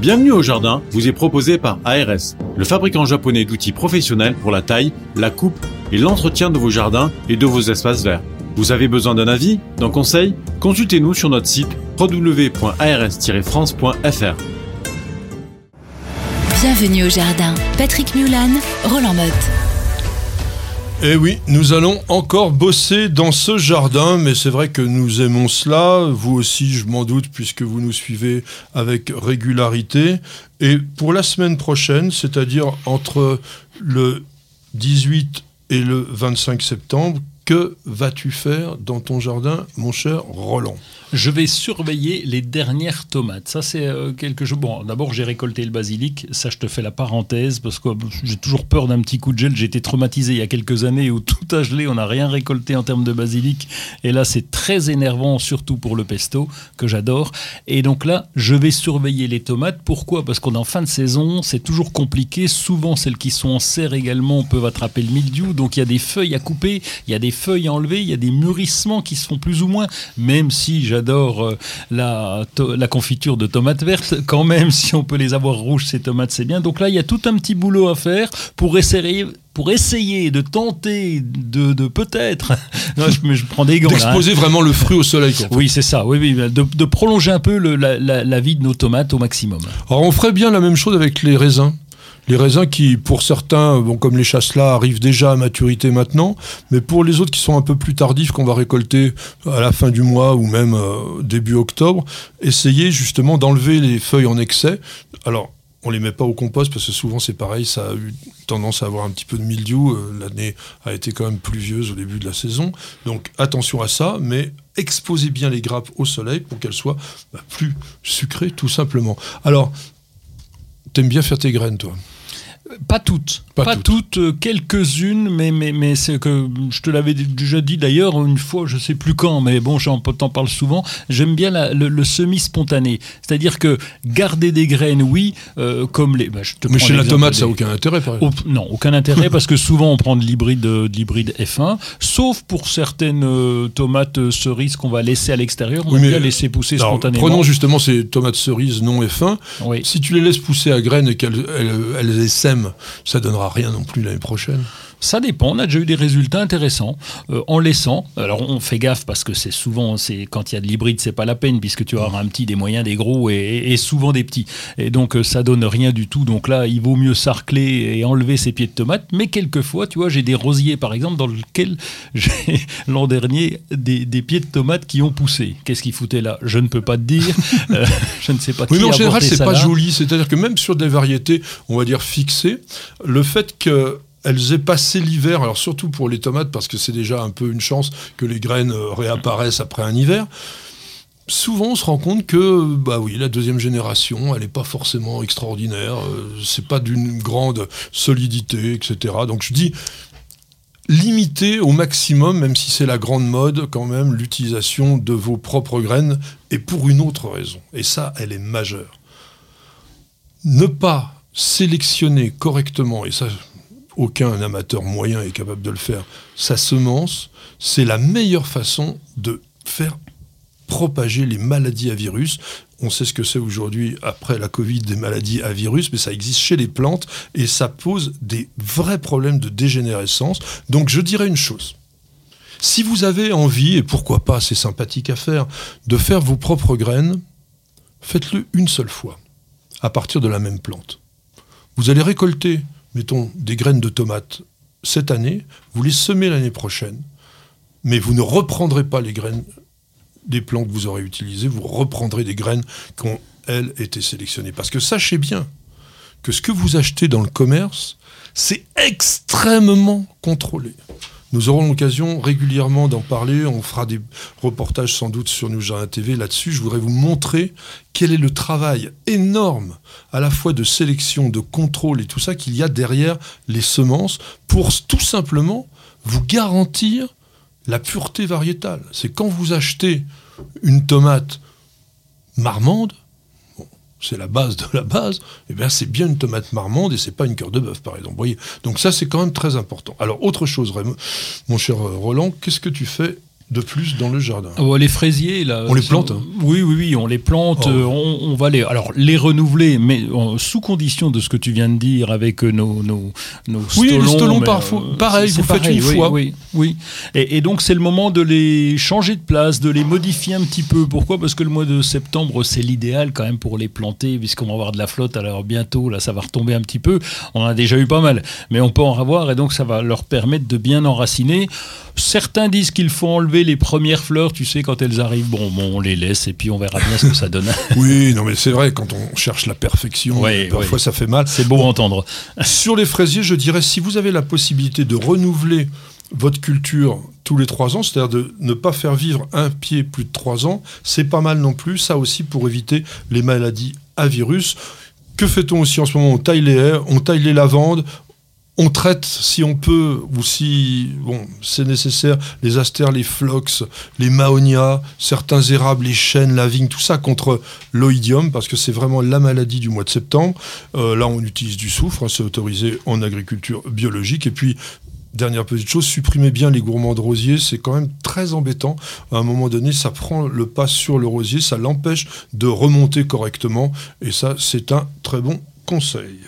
Bienvenue au jardin vous est proposé par ARS, le fabricant japonais d'outils professionnels pour la taille, la coupe et l'entretien de vos jardins et de vos espaces verts. Vous avez besoin d'un avis, d'un conseil? Consultez-nous sur notre site www.ars-france.fr. Bienvenue au jardin. Patrick Mulan, Roland Motte. Eh oui, nous allons encore bosser dans ce jardin, mais c'est vrai que nous aimons cela, vous aussi je m'en doute puisque vous nous suivez avec régularité. Et pour la semaine prochaine, c'est-à-dire entre le 18 et le 25 septembre, que vas-tu faire dans ton jardin, mon cher Roland? Je vais surveiller les dernières tomates. Ça, c'est euh, quelque chose. Bon, d'abord, j'ai récolté le basilic. Ça, je te fais la parenthèse parce que j'ai toujours peur d'un petit coup de gel. J'ai été traumatisé il y a quelques années où tout a gelé. On n'a rien récolté en termes de basilic. Et là, c'est très énervant, surtout pour le pesto, que j'adore. Et donc là, je vais surveiller les tomates. Pourquoi? Parce qu'on est en fin de saison. C'est toujours compliqué. Souvent, celles qui sont en serre également peuvent attraper le mildiou. Donc, il y a des feuilles à couper. Il y a des feuilles à enlever. Il y a des mûrissements qui se font plus ou moins. Même si j'adore euh, la, la confiture de tomates vertes. Quand même, si on peut les avoir rouges, ces tomates, c'est bien. Donc là, il y a tout un petit boulot à faire pour essayer pour essayer de tenter de, de peut-être, je, je, prends des gants. D'exposer hein. vraiment le fruit au soleil. Oui, c'est ça. Oui, oui, de, de, prolonger un peu le, la, la, la, vie de nos tomates au maximum. Alors, on ferait bien la même chose avec les raisins. Les raisins qui, pour certains, bon, comme les chasselas, arrivent déjà à maturité maintenant, mais pour les autres qui sont un peu plus tardifs, qu'on va récolter à la fin du mois ou même euh, début octobre, essayez justement d'enlever les feuilles en excès. Alors, on les met pas au compost parce que souvent c'est pareil, ça a eu tendance à avoir un petit peu de mildiou. Euh, l'année a été quand même pluvieuse au début de la saison. Donc attention à ça, mais exposez bien les grappes au soleil pour qu'elles soient bah, plus sucrées tout simplement. Alors, t'aimes bien faire tes graines toi? Pas toutes. Pas, toutes, euh, quelques-unes, mais, mais, mais c'est que je te l'avais déjà dit d'ailleurs une fois, je sais plus quand, mais bon, j'en t'en parle souvent. J'aime bien le, semi-spontané. C'est-à-dire que garder des graines, oui, euh, comme les. Bah, mais chez la tomate, ça n'a aucun intérêt, par exemple. non, aucun intérêt, parce que souvent on prend de l'hybride l'hybride F1, sauf pour certaines euh, tomates cerises qu'on va laisser à l'extérieur, on va laisser pousser spontanément. Prenons justement ces tomates cerises non F1. Si tu les laisses pousser à graines et qu'elles elles, elles essaiment, ça donnera rien non plus l'année prochaine. Ça dépend. On a déjà eu des résultats intéressants euh, en laissant. Alors on fait gaffe parce que c'est souvent, c'est quand il y a de l'hybride, c'est pas la peine puisque tu auras un petit, des moyens, des gros et, souvent des petits. Et donc euh, ça donne rien du tout. Donc là, il vaut mieux sarcler et enlever ses pieds de tomates. Mais quelquefois, tu vois, j'ai des rosiers par exemple dans lesquels j'ai l'an dernier des, pieds de tomates qui ont poussé. Qu'est-ce qu'ils foutaient là? Je ne peux pas te dire. Euh, je ne sais pas. Oui, mais en général, c'est pas joli. C'est-à-dire que même sur des variétés, on va dire fixées, le fait que elles aient passé l'hiver, alors surtout pour les tomates, parce que c'est déjà un peu une chance que les graines euh, réapparaissent après un hiver. Souvent, on se rend compte que, bah oui, la deuxième génération, elle n'est pas forcément extraordinaire, euh, c'est pas d'une grande solidité, etc. Donc je dis, limitez au maximum, même si c'est la grande mode, quand même, l'utilisation de vos propres graines, et pour une autre raison. Et ça, elle est majeure. Ne pas sélectionner correctement, et ça, aucun amateur moyen est capable de le faire, sa semence, c'est la meilleure façon de faire propager les maladies à virus. On sait ce que c'est aujourd'hui, après la Covid, des maladies à virus, mais ça existe chez les plantes et ça pose des vrais problèmes de dégénérescence. Donc je dirais une chose. Si vous avez envie, et pourquoi pas, c'est sympathique à faire, de faire vos propres graines, faites-le une seule fois, à partir de la même plante. Vous allez récolter mettons, des graines de tomates cette année, vous les semez l'année prochaine, mais vous ne reprendrez pas les graines des plants que vous aurez utilisés, vous reprendrez des graines qui ont, elles, été sélectionnées. Parce que sachez bien que ce que vous achetez dans le commerce, c'est extrêmement contrôlé. Nous aurons l'occasion régulièrement d'en parler. On fera des reportages sans doute sur Jardin TV là-dessus. Je voudrais vous montrer quel est le travail énorme, à la fois de sélection, de contrôle et tout ça qu'il y a derrière les semences pour tout simplement vous garantir la pureté variétale. C'est quand vous achetez une tomate marmande, c'est la base de la base, eh bien c'est bien une tomate marmande et c'est pas une cœur de bœuf, par exemple. Voyez Donc ça, c'est quand même très important. Alors, autre chose, mon cher Roland, qu'est-ce que tu fais de plus dans le jardin? Oh, les fraisiers, là. On les plante, hein. Oui, oui, oui, on les plante. Oh. euh, on, on va les, alors les renouveler, mais euh, sous condition de ce que tu viens de dire avec euh, nos nos, nos Oui, les stolons, parfois, pareil, vous faites une oui, fois. Oui, oui. Et, et donc c'est le moment de les changer de place, de les modifier un petit peu. Pourquoi? Parce que le mois de septembre, c'est l'idéal quand même pour les planter, puisqu'on va avoir de la flotte. Alors bientôt, là, ça va retomber un petit peu. On en a déjà eu pas mal, mais on peut en avoir, et donc ça va leur permettre de bien enraciner. Certains disent qu'il faut enlever les premières fleurs, tu sais, quand elles arrivent. Bon, bon, on les laisse et puis on verra bien ce que ça donne. Oui, non mais c'est vrai, quand on cherche la perfection, Ouais, parfois ouais. ça fait mal. C'est beau à entendre. Sur les fraisiers, je dirais, si vous avez la possibilité de renouveler votre culture tous les trois ans, c'est-à-dire de ne pas faire vivre un pied plus de trois ans, c'est pas mal non plus, ça aussi pour éviter les maladies à virus. Que fait-on aussi en ce moment? On taille les haies, on taille les lavandes, on traite si on peut ou si c'est nécessaire les astères, les phlox, les maonias, certains érables, les chênes, la vigne, tout ça contre l'oïdium parce que c'est vraiment la maladie du mois de septembre. Euh, là on utilise du soufre, hein, c'est autorisé en agriculture biologique et puis Dernière petite chose, supprimez bien les gourmands de rosier, c'est quand même très embêtant. À un moment donné, ça prend le pas sur le rosier, ça l'empêche de remonter correctement, et ça, c'est un très bon conseil.